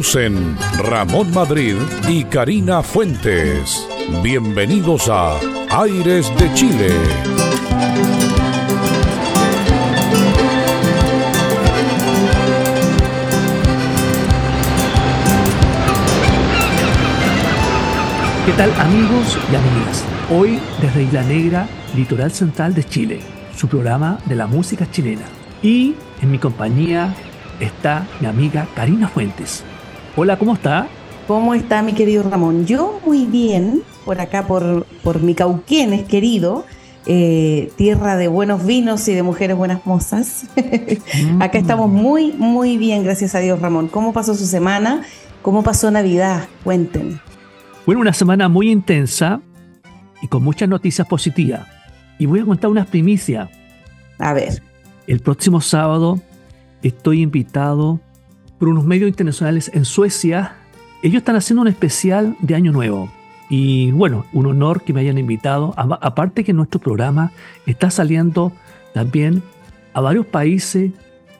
Ramón Madrid y Karina Fuentes. Bienvenidos a Aires de Chile. ¿Qué tal amigos y amigas? Hoy desde Isla Negra, litoral central de Chile, su programa de la música chilena. Y en mi compañía está mi amiga Karina Fuentes. Hola, ¿cómo está? ¿Cómo está mi querido Ramón? Yo muy bien, por acá por, por mi Cauquenes querido, eh, tierra de buenos vinos y de mujeres buenas mozas. acá estamos muy, muy bien, gracias a Dios Ramón. ¿Cómo pasó su semana? ¿Cómo pasó Navidad? Cuéntenme. Bueno, una semana muy intensa y con muchas noticias positivas. Y voy a contar unas primicias. A ver. El próximo sábado estoy invitado por unos medios internacionales en Suecia. Ellos están haciendo un especial de Año Nuevo. Y bueno, un honor que me hayan invitado. Aparte que nuestro programa está saliendo también a varios países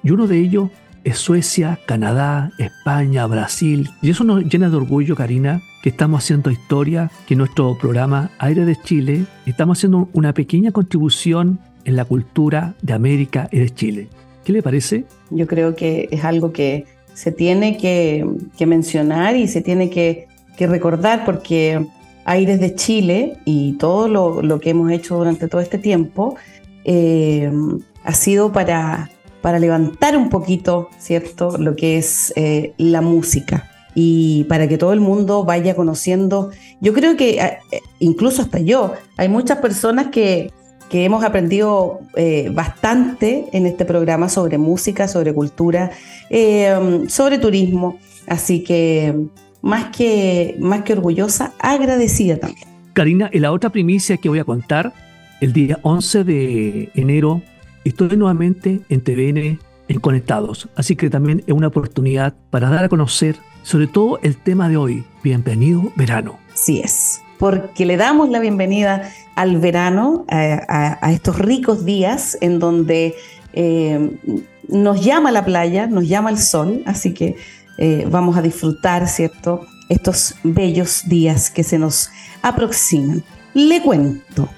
y uno de ellos es Suecia, Canadá, España, Brasil. Y eso nos llena de orgullo, Karina, que estamos haciendo historia, que nuestro programa Aire de Chile estamos haciendo una pequeña contribución en la cultura de América y de Chile. ¿Qué le parece? Yo creo que es algo que se tiene que, mencionar y se tiene que, recordar porque Aires de Chile y todo lo, que hemos hecho durante todo este tiempo eh, ha sido para, para levantar un poquito, ¿cierto?, lo que es eh, la música y para que todo el mundo vaya conociendo. Yo creo que eh, incluso hasta yo, hay muchas personas que, que hemos aprendido eh, bastante en este programa sobre música, sobre cultura, eh, sobre turismo. Así que más que, más que orgullosa, agradecida también. Karina, y la otra primicia que voy a contar, el día 11 de enero estoy nuevamente en TVN en Conectados, así que también es una oportunidad para dar a conocer sobre todo el tema de hoy, bienvenido verano. Sí es, porque le damos la bienvenida al verano, a, estos ricos días en donde eh, nos llama la playa, nos llama el sol, así que eh, vamos a disfrutar, ¿cierto? Estos bellos días que se nos aproximan. Le cuento,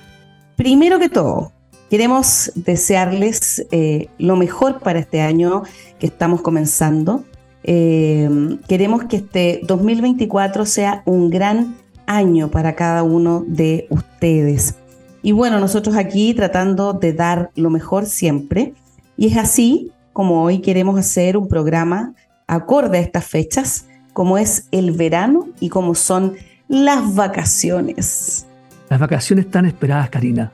primero que todo, queremos desearles eh, lo mejor para este año que estamos comenzando. Eh, queremos que este 2024 sea un gran año para cada uno de ustedes. Y bueno, nosotros aquí tratando de dar lo mejor siempre. Y es así como hoy queremos hacer un programa acorde a estas fechas, como es el verano y como son las vacaciones. Las vacaciones tan esperadas, Karina.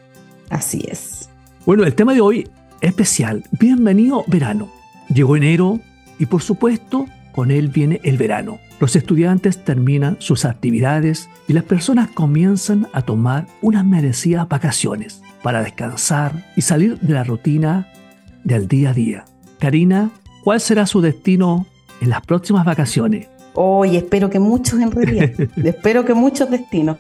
Así es. Bueno, el tema de hoy es especial. Bienvenido verano. Llegó enero, y por supuesto, con él viene el verano. Los estudiantes terminan sus actividades y las personas comienzan a tomar unas merecidas vacaciones para descansar y salir de la rutina del día a día. Karina, ¿cuál será su destino en las próximas vacaciones? Hoy espero que muchos en realidad, espero que muchos destinos.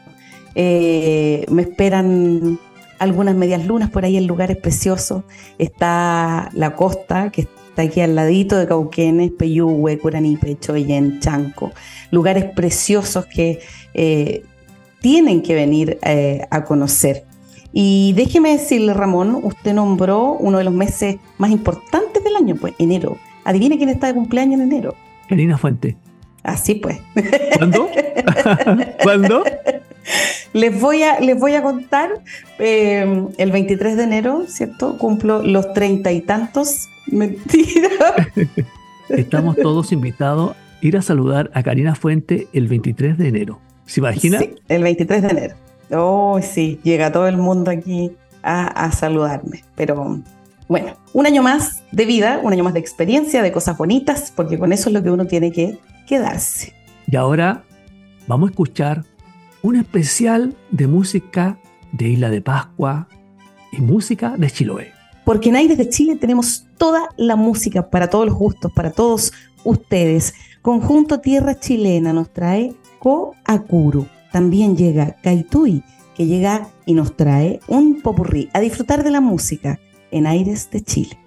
Eh, me esperan algunas medias lunas por ahí en lugares preciosos. Está la costa, que está aquí al ladito de Cauquenes, Peyúgue, Curanipe, Choyen, Chanco, lugares preciosos que eh, tienen que venir eh, a conocer. Y déjeme decirle, Ramón, usted nombró uno de los meses más importantes del año, pues enero. Adivine quién está de cumpleaños en enero. Karina Fuente. Así pues. ¿Cuándo? ¿Cuándo? Les voy a, les voy a contar, eh, el 23 de enero, ¿cierto? Cumplo los treinta y tantos Mentira. Estamos todos invitados a ir a saludar a Karina Fuente el 23 de enero. ¿Se imagina? Sí, el 23 de enero. Oh, sí, llega todo el mundo aquí a, saludarme. Pero bueno, un año más de vida, un año más de experiencia, de cosas bonitas, porque con eso es lo que uno tiene que quedarse. Y ahora vamos a escuchar un especial de música de Isla de Pascua y música de Chiloé. Porque en Aires de Chile tenemos toda la música para todos los gustos, para todos ustedes. Conjunto Tierra Chilena nos trae Coacuru. También llega Kaitui, que llega y nos trae un popurrí a disfrutar de la música en Aires de Chile.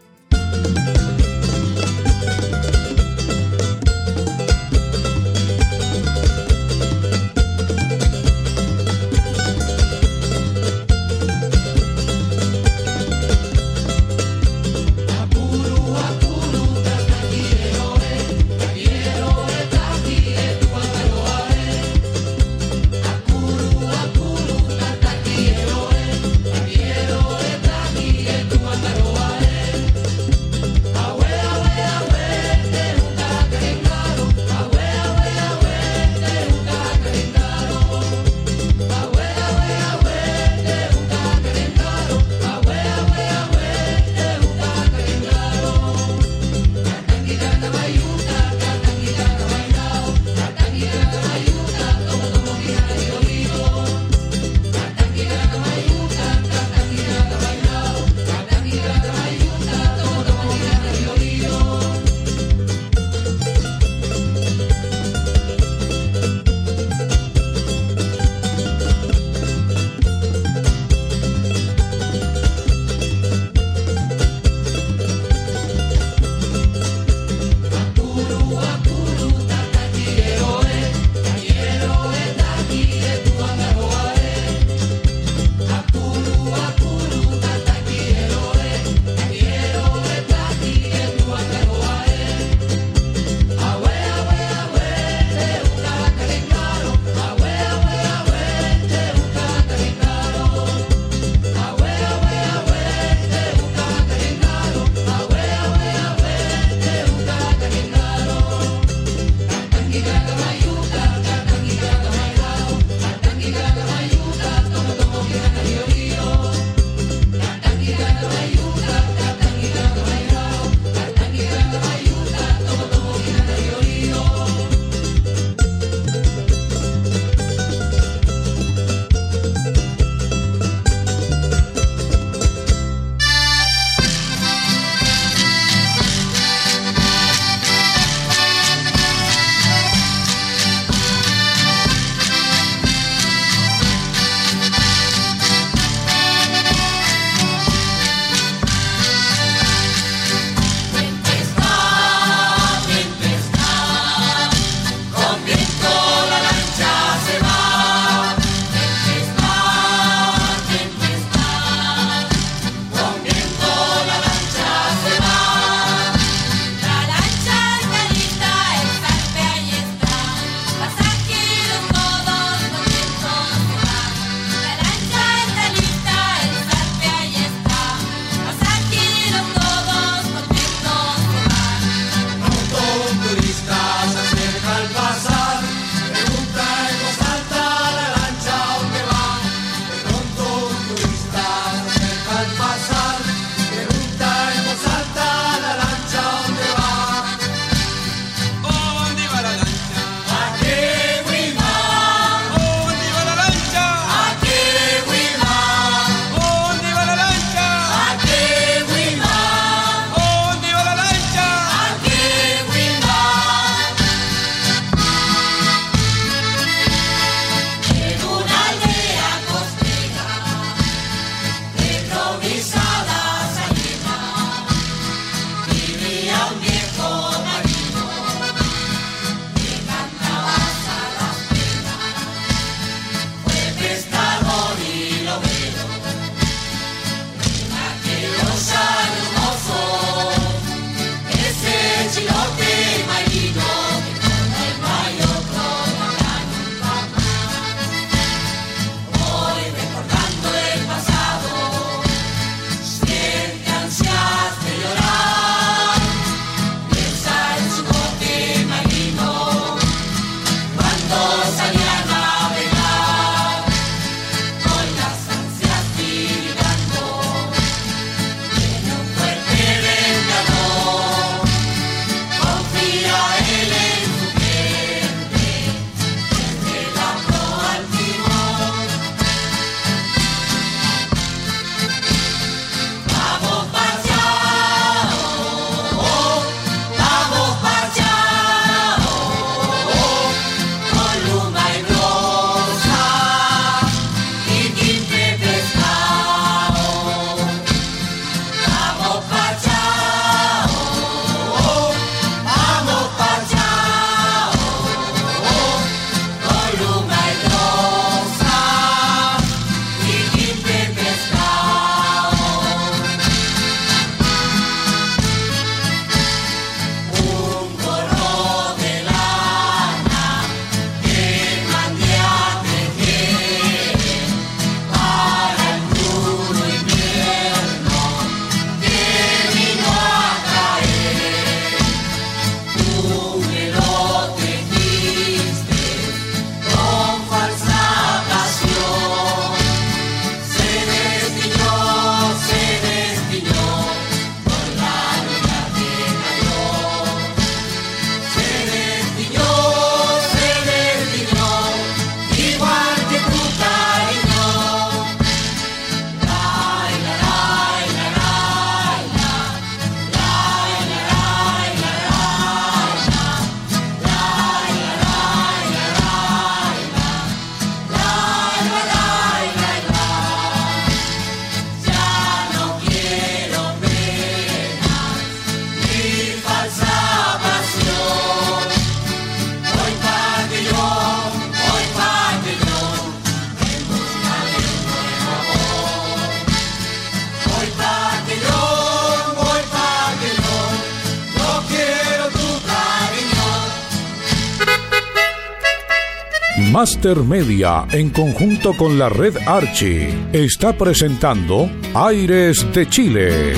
Master Media, en conjunto con la red Archie, está presentando Aires de Chile.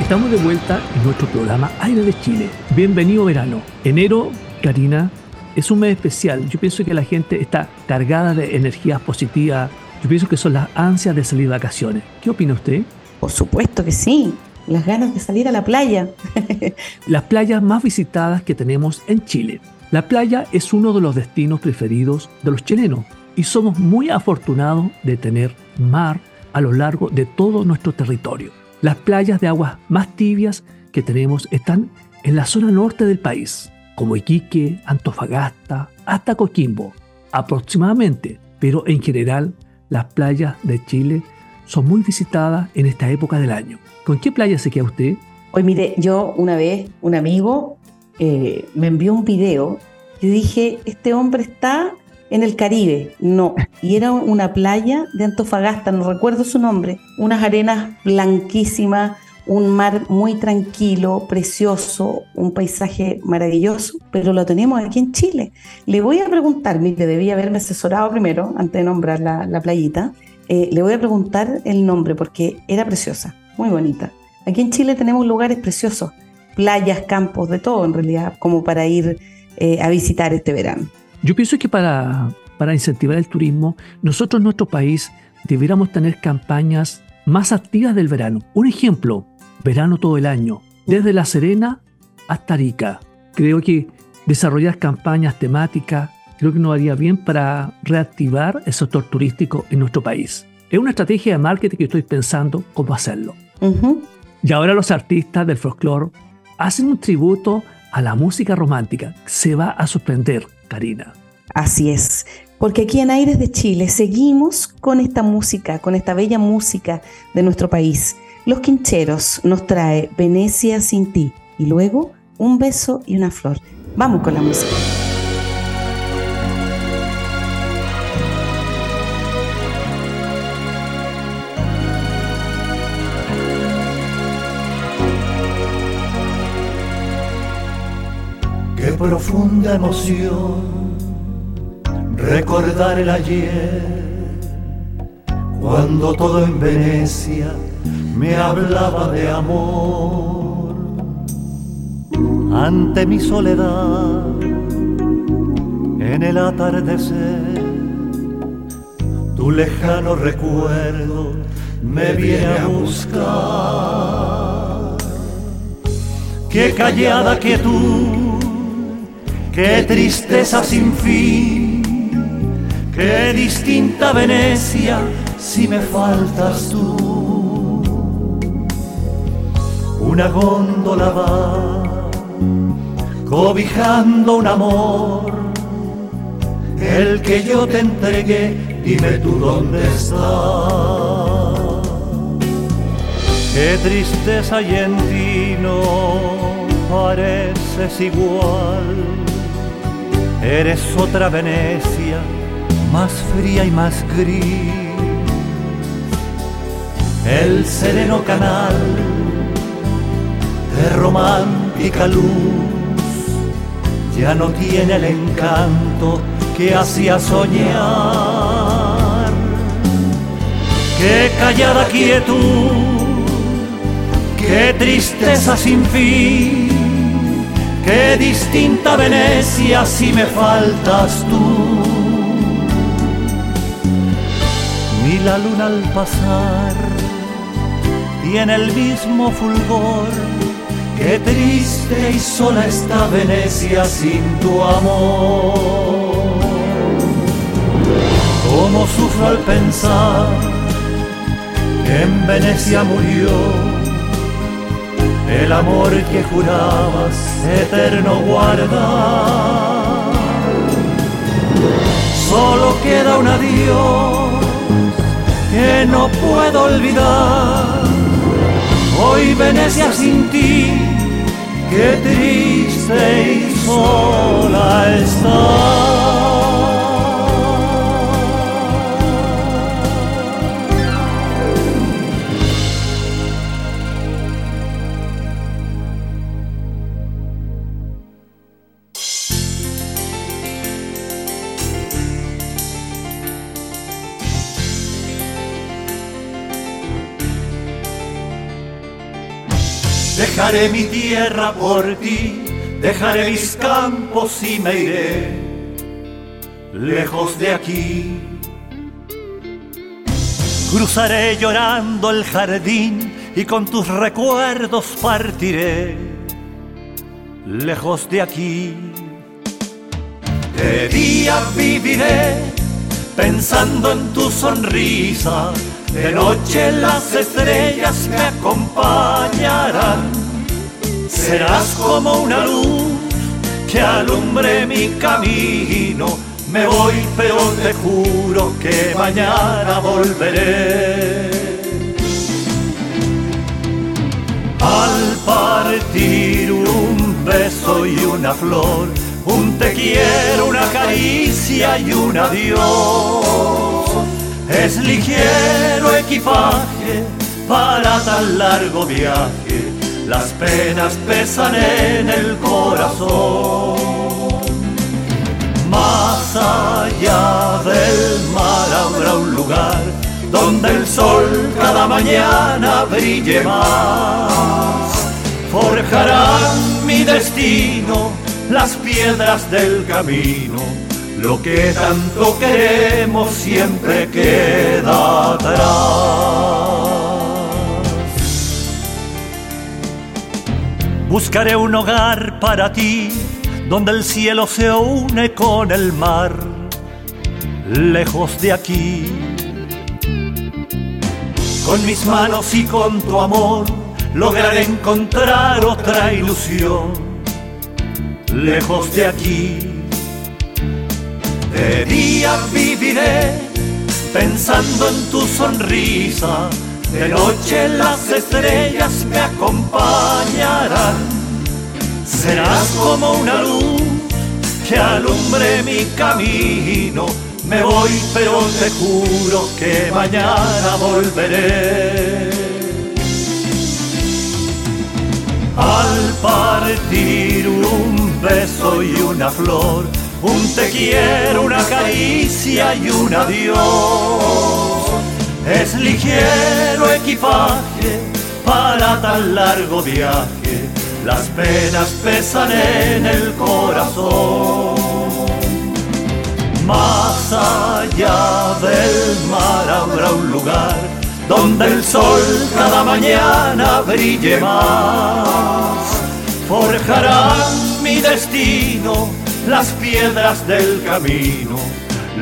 Estamos de vuelta en nuestro programa Aire de Chile. Bienvenido verano. Enero, Karina, es un mes especial. Yo pienso que la gente está cargada de energías positivas. Yo pienso que son las ansias de salir de vacaciones. ¿Qué opina usted? Por supuesto que sí. Las ganas de salir a la playa. las playas más visitadas que tenemos en Chile. La playa es uno de los destinos preferidos de los chilenos y somos muy afortunados de tener mar a lo largo de todo nuestro territorio. Las playas de aguas más tibias que tenemos están en la zona norte del país, como Iquique, Antofagasta, hasta Coquimbo, aproximadamente, pero en general las playas de Chile son muy visitadas en esta época del año. ¿Con qué playa se queda usted? Hoy mire, yo una vez, un amigo eh, me envió un video y dije, este hombre está en el Caribe, no. Y era una playa de Antofagasta, no recuerdo su nombre, unas arenas blanquísimas, un mar muy tranquilo, precioso, un paisaje maravilloso, pero lo tenemos aquí en Chile. Le voy a preguntar, mire, debía haberme asesorado primero antes de nombrar la, playita. Eh, le voy a preguntar el nombre porque era preciosa, muy bonita. Aquí en Chile tenemos lugares preciosos, playas, campos, de todo en realidad, como para ir eh, a visitar este verano. Yo pienso que para, para incentivar el turismo, nosotros en nuestro país debiéramos tener campañas más activas del verano. Un ejemplo, verano todo el año, desde La Serena hasta Arica. Creo que desarrollar campañas temáticas creo que nos haría bien para reactivar el sector turístico en nuestro país. Es una estrategia de marketing que estoy pensando cómo hacerlo. Y ahora los artistas del folclore hacen un tributo a la música romántica. Se va a sorprender. Karina. Así es, porque aquí en Aires de Chile seguimos con esta música, con esta bella música de nuestro país. Los Quincheros nos trae Venecia sin ti y luego un beso y una flor. Vamos con la música. Qué profunda emoción recordar el ayer, cuando todo en Venecia me hablaba de amor. Ante mi soledad, en el atardecer, tu lejano recuerdo me viene a buscar. Qué callada quietud qué tristeza sin fin, qué distinta Venecia si me faltas tú. Una góndola va cobijando un amor, el que yo te entregué, dime tú dónde está. Qué tristeza y en ti no pareces igual Eres otra Venecia, más fría y más gris. El sereno canal de romántica luz ya no tiene el encanto que hacía soñar. Qué callada quietud, qué tristeza sin fin Qué distinta Venecia si me faltas tú. Ni la luna al pasar tiene el mismo fulgor. Qué triste y sola está Venecia sin tu amor. Cómo sufro al pensar que en Venecia murió el amor que jurabas eterno guardar. Solo queda un adiós que no puedo olvidar. Hoy Venecia sin ti qué triste y sola está. Dejaré mi tierra por ti, dejaré mis campos y me iré lejos de aquí. Cruzaré llorando el jardín y con tus recuerdos partiré lejos de aquí. De día viviré pensando en tu sonrisa de noche las estrellas me acompañarán. Serás como una luz que alumbre mi camino. Me voy, pero te juro que mañana volveré. Al partir un beso y una flor, un te quiero, una caricia y un adiós es ligero equipaje para tan largo viaje, las penas pesan en el corazón. Más allá del mar habrá un lugar donde el sol cada mañana brille más. Forjarán mi destino las piedras del camino lo que tanto queremos siempre queda atrás. Buscaré un hogar para ti, donde el cielo se une con el mar, lejos de aquí. Con mis manos y con tu amor, lograré encontrar otra ilusión, lejos de aquí de día viviré pensando en tu sonrisa, de noche las estrellas me acompañarán. Serás como una luz que alumbre mi camino. Me voy, pero te juro que mañana volveré. Al partir un beso y una flor, un te quiero, una caricia y un adiós. Es ligero equipaje para tan largo viaje, las penas pesan en el corazón. Más allá del mar habrá un lugar donde el sol cada mañana brille más. Forjarán mi destino las piedras del camino.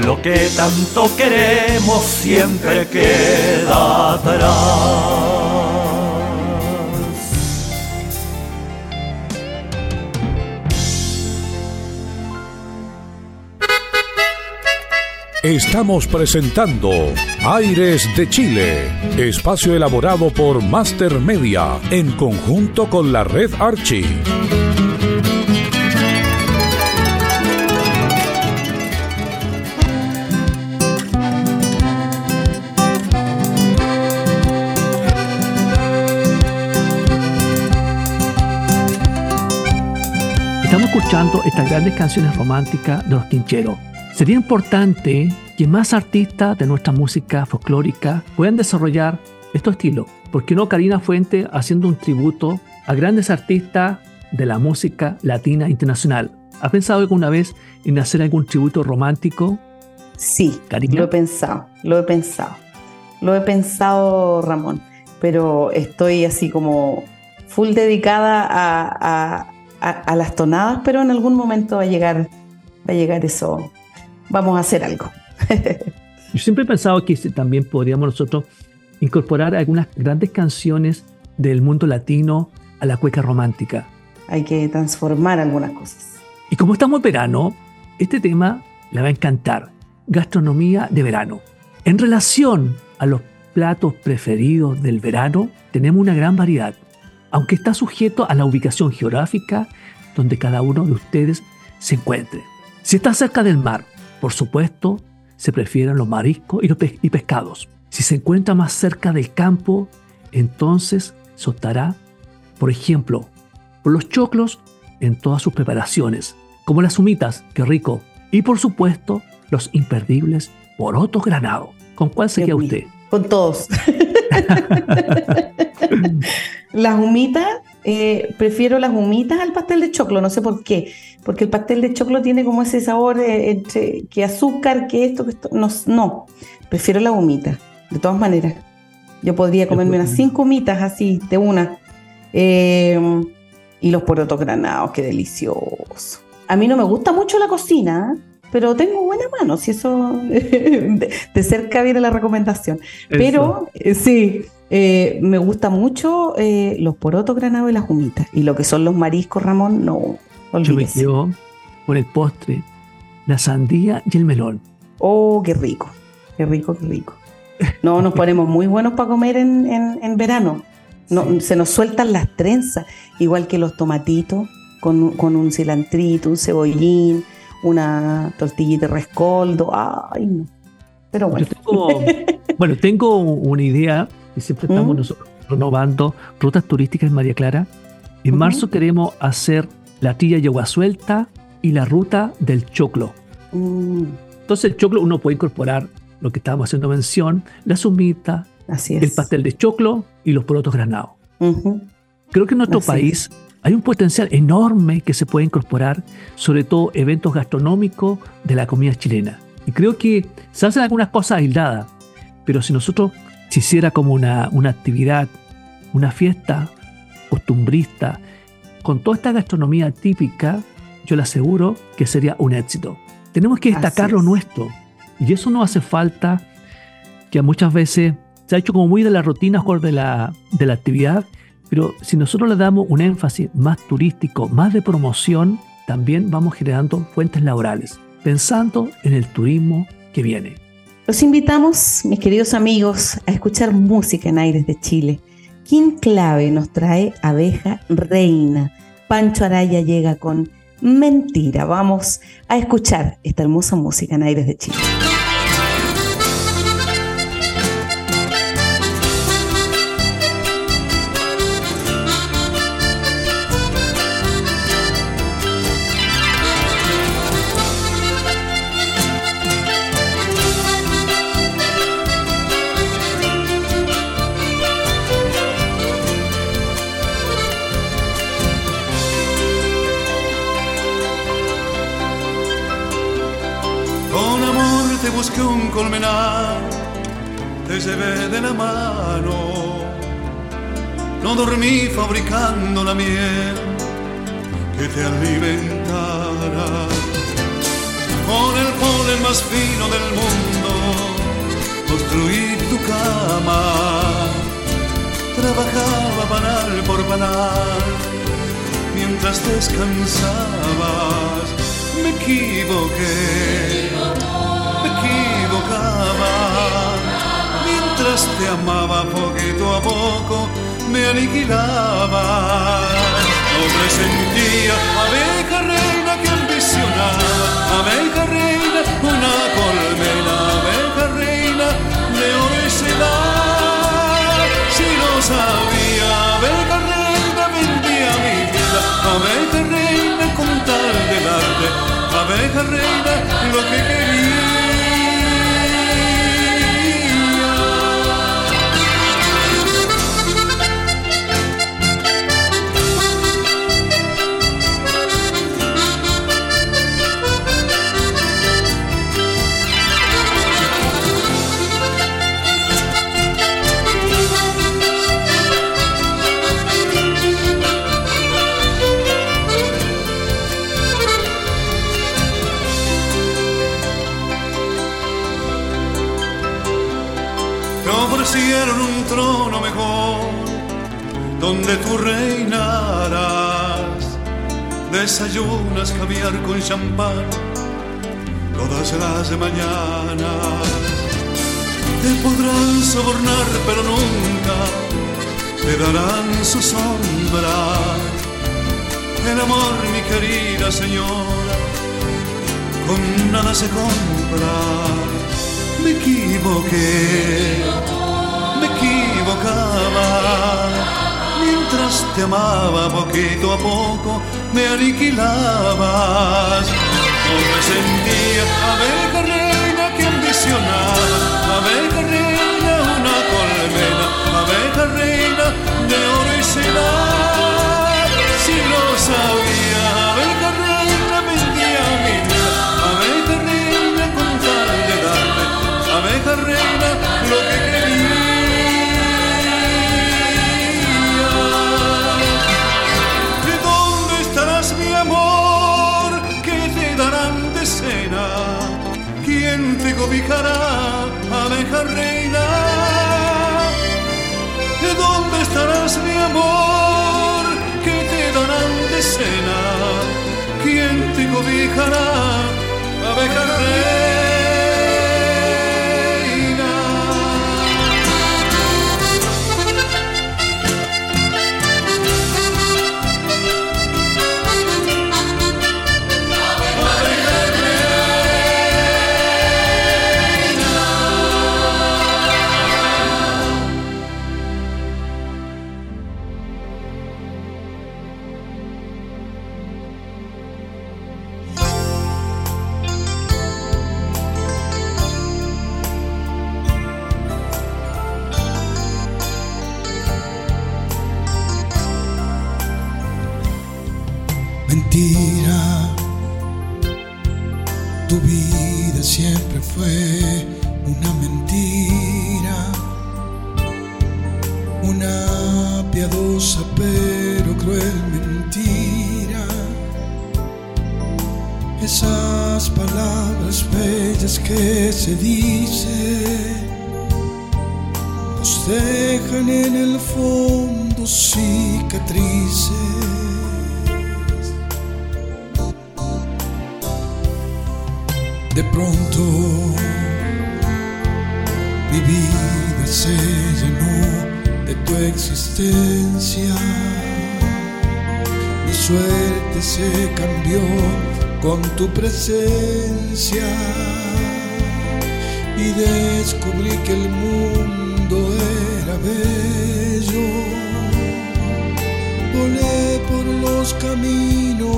Lo que tanto queremos siempre queda atrás. Estamos presentando Aires de Chile, espacio elaborado por Master Media en conjunto con la red Archie. Escuchando estas grandes canciones románticas de los quincheros. Sería importante que más artistas de nuestra música folclórica puedan desarrollar estos estilos. ¿Por qué no Karina Fuente haciendo un tributo a grandes artistas de la música latina internacional? ¿Has pensado alguna vez en hacer algún tributo romántico? Sí, lo he pensado, lo he pensado. Lo he pensado, Ramón, pero estoy así como full dedicada a, a, las tonadas, pero en algún momento va a llegar, va a llegar eso. Vamos a hacer algo. Yo siempre he pensado que también podríamos nosotros incorporar algunas grandes canciones del mundo latino a la cueca romántica. Hay que transformar algunas cosas. Y como estamos en verano, este tema le va a encantar. Gastronomía de verano. En relación a los platos preferidos del verano, tenemos una gran variedad. Aunque está sujeto a la ubicación geográfica donde cada uno de ustedes se encuentre. Si está cerca del mar, por supuesto, se prefieren los mariscos y, los y pescados. Si se encuentra más cerca del campo, entonces se optará, por ejemplo, por los choclos en todas sus preparaciones, como las humitas, qué rico, y por supuesto, los imperdibles porotos granados. ¿Con cuál se queda usted? Con todos. las humitas, eh, prefiero las humitas al pastel de choclo, no sé por qué, porque el pastel de choclo tiene como ese sabor eh, entre que azúcar, que esto, que esto, no, prefiero la humita, de todas maneras. Yo podría comerme unas cinco humitas así, de una. Eh, y los porotos granados, qué delicioso. A mí no me gusta mucho la cocina, pero tengo buena mano, si eso de, cerca viene la recomendación. Pero sí, eh, me gusta mucho eh, los porotos granados y las humitas. Y lo que son los mariscos, Ramón, no. Olvídese. Yo me quedo por el postre, la sandía y el melón. Oh, qué rico, qué rico, qué rico. No, nos ponemos muy buenos para comer en, verano. No, Se nos sueltan las trenzas, igual que los tomatitos, con, con un cilantrito, un cebollín, una tortillita de rescoldo. Ay, no. Pero bueno. tengo, bueno, tengo una idea y siempre estamos nosotros renovando rutas turísticas en María Clara. En marzo queremos hacer la tilla Yegua Suelta y la ruta del choclo. Mm. Entonces el choclo uno puede incorporar lo que estábamos haciendo mención, la sumita, el pastel de choclo y los porotos granados. Creo que en nuestro país hay un potencial enorme que se puede incorporar, sobre todo eventos gastronómicos de la comida chilena. Y creo que se hacen algunas cosas aisladas, pero si nosotros se hiciera como una, una actividad, una fiesta costumbrista, con toda esta gastronomía típica, yo le aseguro que sería un éxito. Tenemos que destacar lo nuestro. Y eso no hace falta que muchas veces se ha hecho como muy de la rutina de la, de la actividad, pero si nosotros le damos un énfasis más turístico, más de promoción, también vamos generando fuentes laborales, pensando en el turismo que viene. Los invitamos, mis queridos amigos, a escuchar música en Aires de Chile. Kim Clave nos trae Abeja Reina. Pancho Araya llega con Mentira. Vamos a escuchar esta hermosa música en Aires de Chile. No dormí fabricando la miel que te alimentara. Con el polen más fino del mundo, construí tu cama. Trabajaba banal por banal, mientras descansabas, me equivoqué Te amaba poquito a poco, me aniquilaba. No presentía abeja reina que ambicionaba, abeja reina, una colmena, abeja reina de oro y Si no sabía, abeja reina vendía mi vida, abeja reina con tal de darte, abeja reina lo que quería. Desayunas caviar con champán todas las mañanas. Te podrán sobornar, pero nunca te darán su sombra. El amor, mi querida señora, con nada se compra. Me equivoqué, me equivocaba. Mientras te amaba poquito a poco, me aniquilabas. No me sentía abeja reina que ambicionaba, abeja reina una colmena, abeja reina de oro y. Si lo sabía, abeja reina ¿Quién te cobijará, abeja reina? ¿De dónde estarás mi amor? ¿Qué te darán de cena? ¿Quién te cobijará, abeja reina?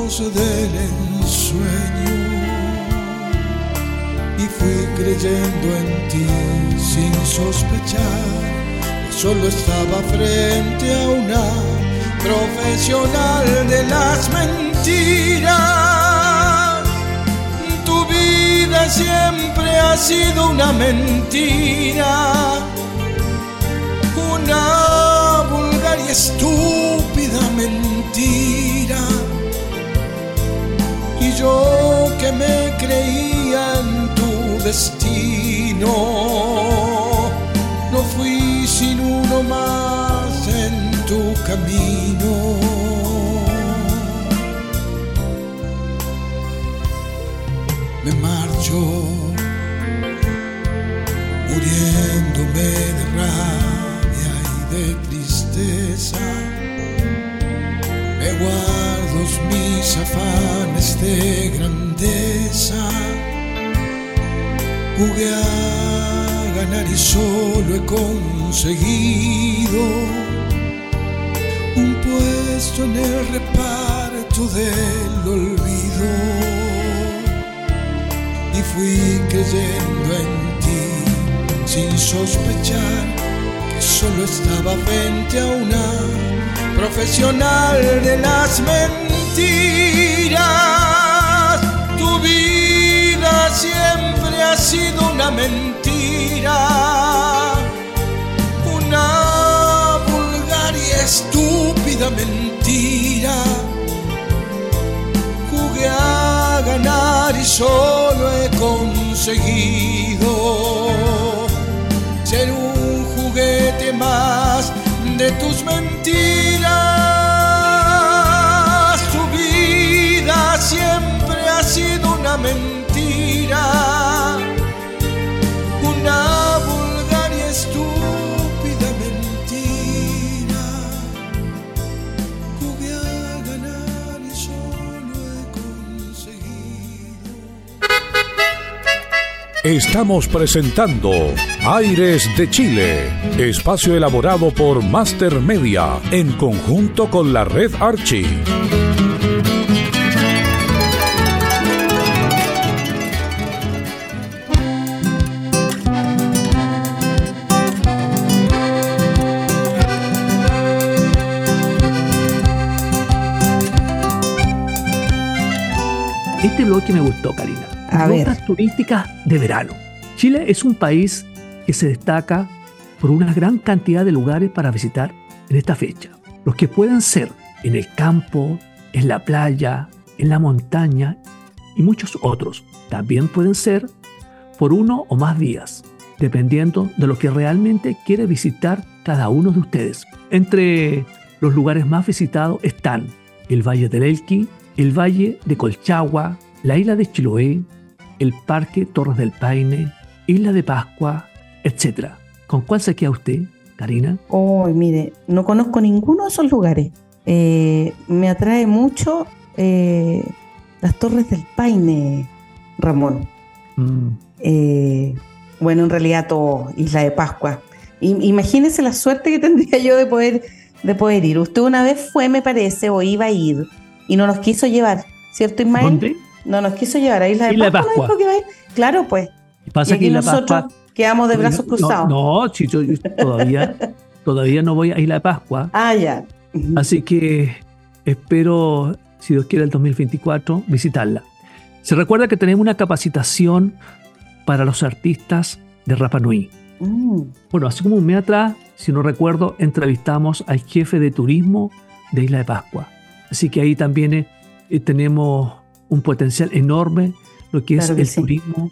Del ensueño y fui creyendo en ti sin sospechar solo estaba frente a una profesional de las mentiras. Tu vida siempre ha sido una mentira, una vulgar y estúpida mentira. Yo que me creía en tu destino, no fui sin uno más en tu camino. Me marcho muriéndome de rabia y de tristeza. Mis afanes de grandeza. Jugué a ganar y solo he conseguido un puesto en el reparto del olvido. Y fui creyendo en ti sin sospechar que solo estaba frente a una profesional de las mentiras. Tu vida siempre ha sido una mentira, una vulgar y estúpida mentira. Jugué a ganar y solo he conseguido ser un juguete más de tus mentiras. mentira, una vulgar y estúpida mentira. Jugué a ganar y solo he conseguido. Estamos presentando Aires de Chile, espacio elaborado por Master Media en conjunto con la red Archie. Este bloque me gustó, Karina. A ver. Rutas turísticas de verano. Chile es un país que se destaca por una gran cantidad de lugares para visitar en esta fecha. Los que pueden ser en el campo, en la playa, en la montaña y muchos otros. También pueden ser por uno o más días, dependiendo de lo que realmente quiere visitar cada uno de ustedes. Entre los lugares más visitados están el Valle del Elqui, el Valle de Colchagua, la isla de Chiloé, el Parque Torres del Paine, Isla de Pascua, etc. ¿Con cuál se queda usted, Karina? Oh, mire, no conozco ninguno de esos lugares. Eh, me atrae mucho eh, las Torres del Paine, Ramón. Mm, Eh, bueno, en realidad todo, Isla de Pascua. I- imagínese la suerte que tendría yo de poder, de poder ir. Usted una vez fue, me parece, o iba a ir, y no nos quiso llevar, ¿cierto, Ismael? ¿Dónde? No nos quiso llevar a Isla de Isla de Pascua. ¿no Pascua. dijo que iba a ir? Claro, pues. Y que aquí Isla nosotros Pascua... quedamos de brazos No, cruzados. No, si yo yo todavía, todavía no voy a Isla de Pascua. Ah, ya. Así que espero, si Dios quiere, el 2024 visitarla. Se recuerda que tenemos una capacitación para los artistas de Rapa Nui. Mm, Bueno, hace como un mes atrás, si no recuerdo, entrevistamos al jefe de turismo de Isla de Pascua. Así que ahí también eh, eh, tenemos un potencial enorme lo que es que el sí. turismo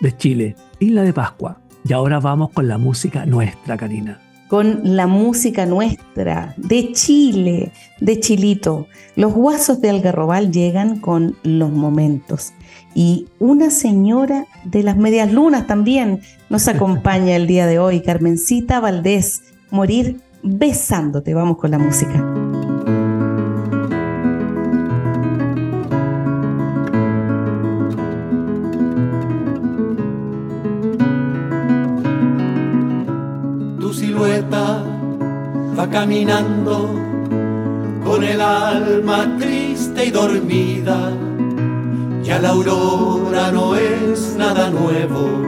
de Chile. Isla de Pascua. Y ahora vamos con la música nuestra, Karina. con la música nuestra, de Chile, de Chilito. Los guasos de Algarrobal llegan con los momentos. Y una señora de las medias lunas también nos acompaña el día de hoy, Carmencita Valdés, Morir besándote. Vamos con la música. Caminando con el alma triste y dormida. Ya la aurora no es nada nuevo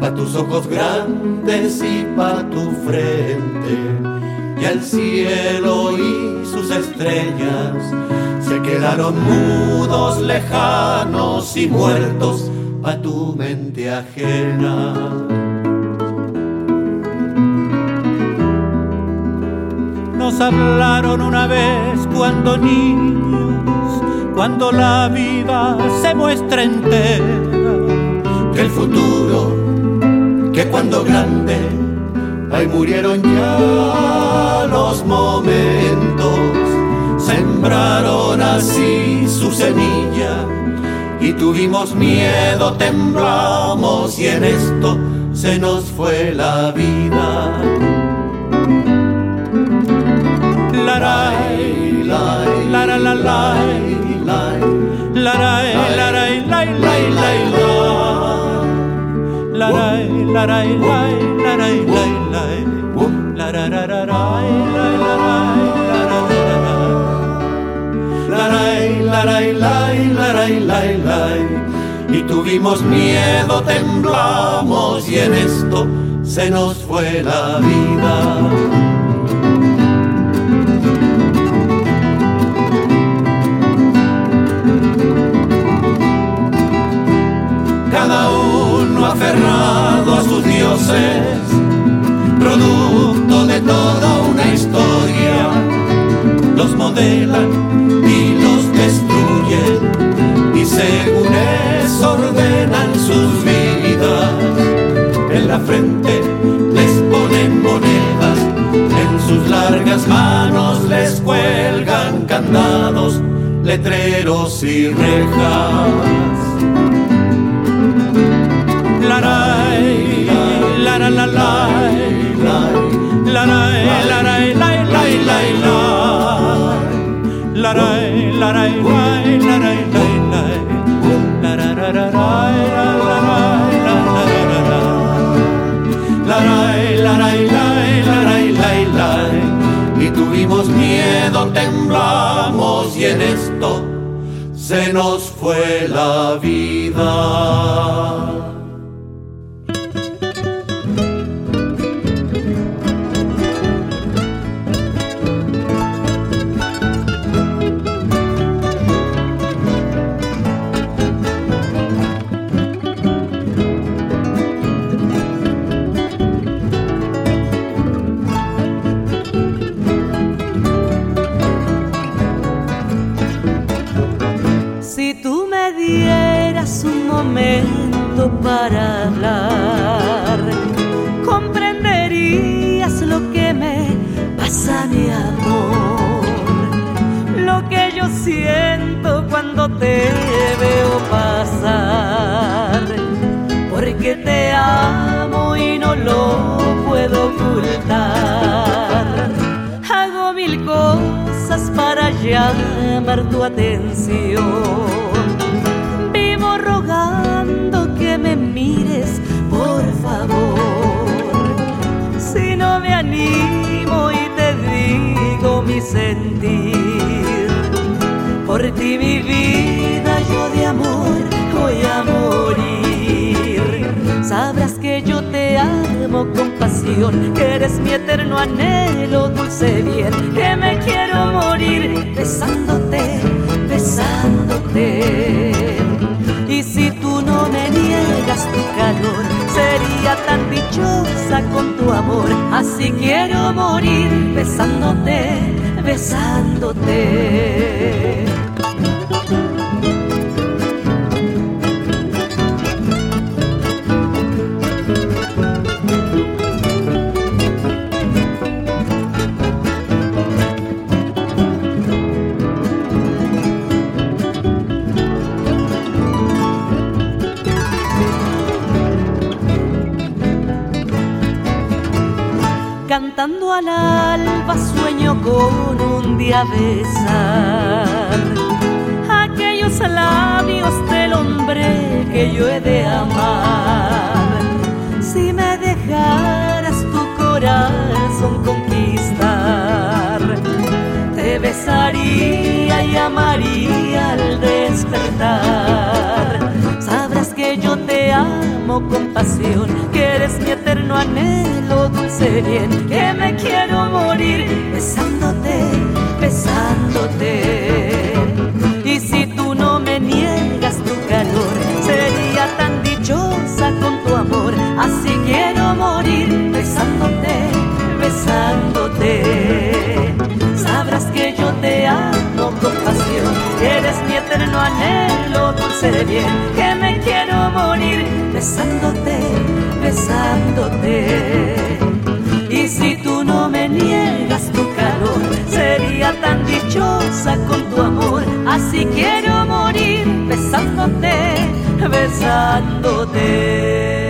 pa' tus ojos grandes y pa' tu frente. Y el cielo y sus estrellas se quedaron mudos, lejanos y muertos pa' tu mente ajena. Hablaron una vez cuando niños, cuando la vida se muestra entera, que el futuro, que cuando grande, ahí murieron ya los momentos, sembraron así su semilla y tuvimos miedo, temblamos y en esto se nos fue la vida. Y tuvimos miedo, temblamos y en esto se nos fue la vida. A sus dioses, producto de toda una historia, los modelan y los destruyen, y según eso ordenan sus vidas. En la frente les ponen monedas, en sus largas manos les cuelgan candados, letreros y rejas. Y tuvimos miedo, temblamos y en esto se nos fue la vida. Cuando te veo pasar. Porque te amo y no lo puedo ocultar. Hago mil cosas para llamar tu atención me mires, por favor. Si no me animo y te digo mi sentir, ti mi vida yo de amor voy a morir. Sabrás que yo te amo con pasión, que eres mi eterno anhelo, dulce bien, que me quiero morir besándote, besándote. Y si tú no me niegas tu calor, sería tan dichosa con tu amor. Así quiero morir besándote, besándote. Al alba sueño con un día besar aquellos labios del hombre que yo he de amar. Si me dejaras tu corazón conquistar, te besaría y amaría al despertar. Sabrás que yo te amo con pasión, eterno anhelo, dulce bien, que me quiero morir besándote, besándote. Y si tú no me niegas tu calor, sería tan dichosa con tu amor. Así quiero morir besándote, besándote. Sabrás que yo te amo con pasión, eres mi eterno anhelo, dulce bien, que me quiero morir besándote, besándote. Y si tú no me niegas tu calor, sería tan dichosa con tu amor. Así quiero morir besándote, besándote.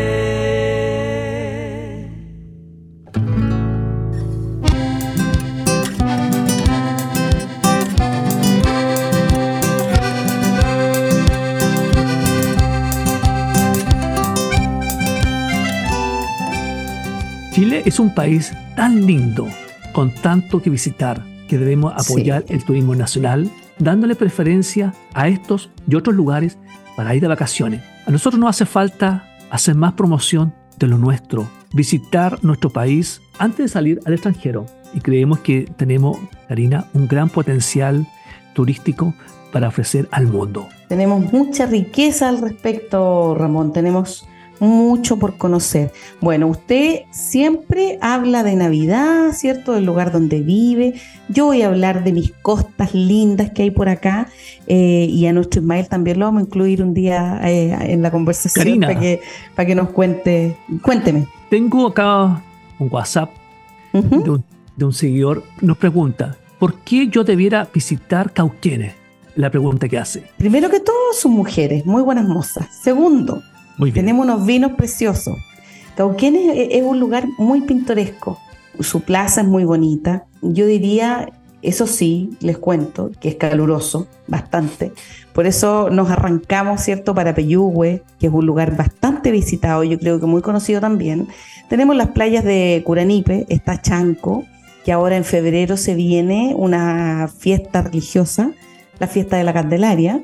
Es un país tan lindo, con tanto que visitar, que debemos apoyar el turismo nacional, dándole preferencia a estos y otros lugares para ir de vacaciones. A nosotros nos hace falta hacer más promoción de lo nuestro, visitar nuestro país antes de salir al extranjero. Y creemos que tenemos, Karina, un gran potencial turístico para ofrecer al mundo. Tenemos mucha riqueza al respecto, Ramón. Tenemos mucho por conocer. Bueno, usted siempre habla de Navidad, ¿cierto? Del lugar donde vive. Yo voy a hablar de mis costas lindas que hay por acá eh, y a nuestro Ismael también lo vamos a incluir un día eh, en la conversación para que, para que nos cuente. Cuénteme. Tengo acá un WhatsApp de, un, de un seguidor. Nos pregunta, ¿por qué yo debiera visitar Cauquenes? La pregunta que hace. Primero que todo, son mujeres, muy buenas mozas. Segundo, tenemos unos vinos preciosos. Cauquenes es un lugar muy pintoresco. Su plaza es muy bonita. Yo diría, eso sí, les cuento, que es caluroso, bastante. Por eso nos arrancamos, ¿cierto?, para Peyúgue, que es un lugar bastante visitado, yo creo que muy conocido también. Tenemos las playas de Curanipe, está Chanco, que ahora en febrero se viene una fiesta religiosa, la fiesta de la Candelaria.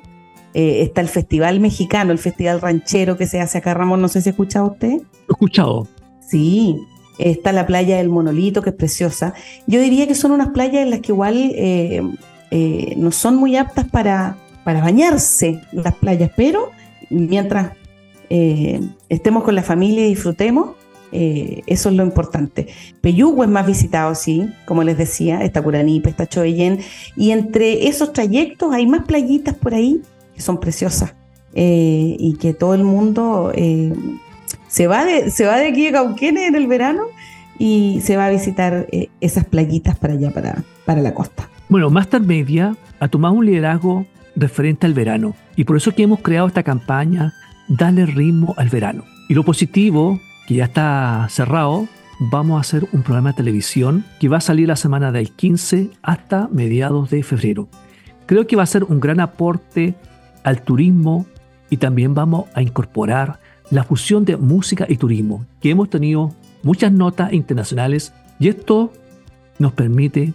Eh, está el Festival Mexicano, el Festival Ranchero que se hace acá, Ramón, no sé si ha escuchado usted. He escuchado. Sí, está la playa del Monolito, que es preciosa. Yo diría que son unas playas en las que igual eh, eh, no son muy aptas para, para bañarse las playas, pero mientras estemos con la familia y disfrutemos, eh, eso es lo importante. Peyúgue es más visitado, sí, como les decía, está Curanipe, está Chovellén, y entre esos trayectos hay más playitas por ahí son preciosas eh, y que todo el mundo eh, se, va de, se va de aquí a Cauquenes en el verano y se va a visitar esas playitas para allá, para, para la costa. Bueno, Master Media ha tomado un liderazgo referente al verano y por eso que hemos creado esta campaña, Dale ritmo al verano. Y lo positivo que ya está cerrado, vamos a hacer un programa de televisión que va a salir la semana del 15 hasta mediados de febrero. Creo que va a ser un gran aporte al turismo y también vamos a incorporar la fusión de música y turismo, que hemos tenido muchas notas internacionales y esto nos permite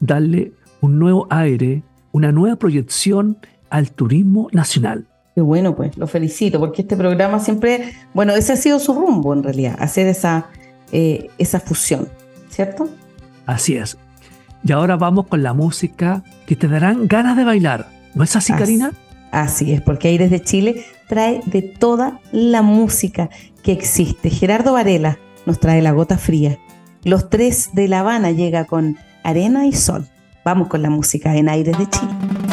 darle un nuevo aire, una nueva proyección al turismo nacional. Qué bueno, pues lo felicito, porque este programa siempre, bueno, ese ha sido su rumbo en realidad, hacer esa, eh, esa fusión, ¿cierto? Así es. Y ahora vamos con la música que te darán ganas de bailar. ¿No es así, Karina? Así es, porque Aires de Chile trae de toda la música que existe. Gerardo Varela nos trae La Gota Fría. Los tres de La Habana llega con Arena y Sol. Vamos con la música en Aires de Chile.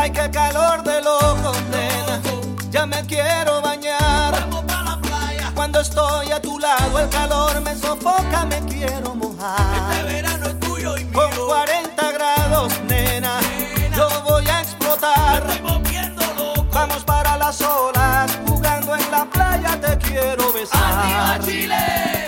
Ay, qué calor de loco, nena. Ya me quiero bañar. Cuando estoy a tu lado, el calor me sofoca, me quiero mojar. Este verano es tuyo y mío. Con 40 grados, nena, yo voy a explotar. Vamos para las olas, jugando en la playa, te quiero besar. Hay 40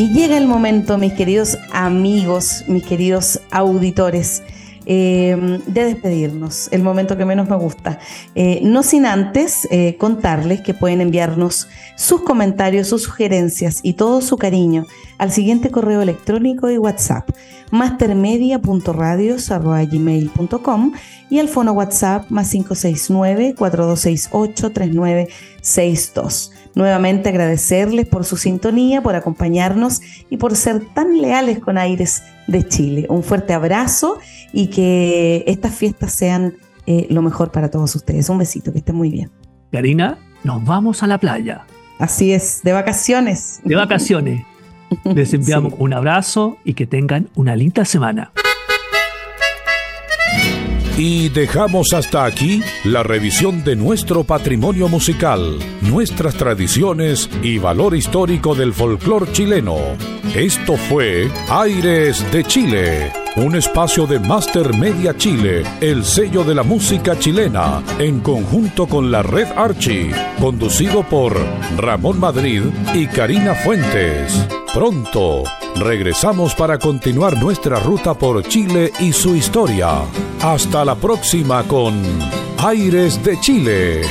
Y llega el momento, mis queridos amigos, mis queridos auditores, eh, de despedirnos, el momento que menos me gusta. Eh, no sin antes eh, contarles que pueden enviarnos sus comentarios, sus sugerencias y todo su cariño al siguiente correo electrónico y WhatsApp, mastermedia.radios.gmail.com y al fono WhatsApp más 569-4268-3962. Nuevamente agradecerles por su sintonía, por acompañarnos y por ser tan leales con Aires de Chile. Un fuerte abrazo y que estas fiestas sean eh, lo mejor para todos ustedes. Un besito, que estén muy bien. Karina, nos vamos a la playa. Así es, de vacaciones. De vacaciones. Les enviamos un abrazo y que tengan una linda semana. Y dejamos hasta aquí la revisión de nuestro patrimonio musical, nuestras tradiciones y valor histórico del folclor chileno. Esto fue Aires de Chile, un espacio de Master Media Chile, el sello de la música chilena, en conjunto con la Red Archie, conducido por Ramón Madrid y Karina Fuentes. Pronto regresamos para continuar nuestra ruta por Chile y su historia. Hasta la próxima con Aires de Chile.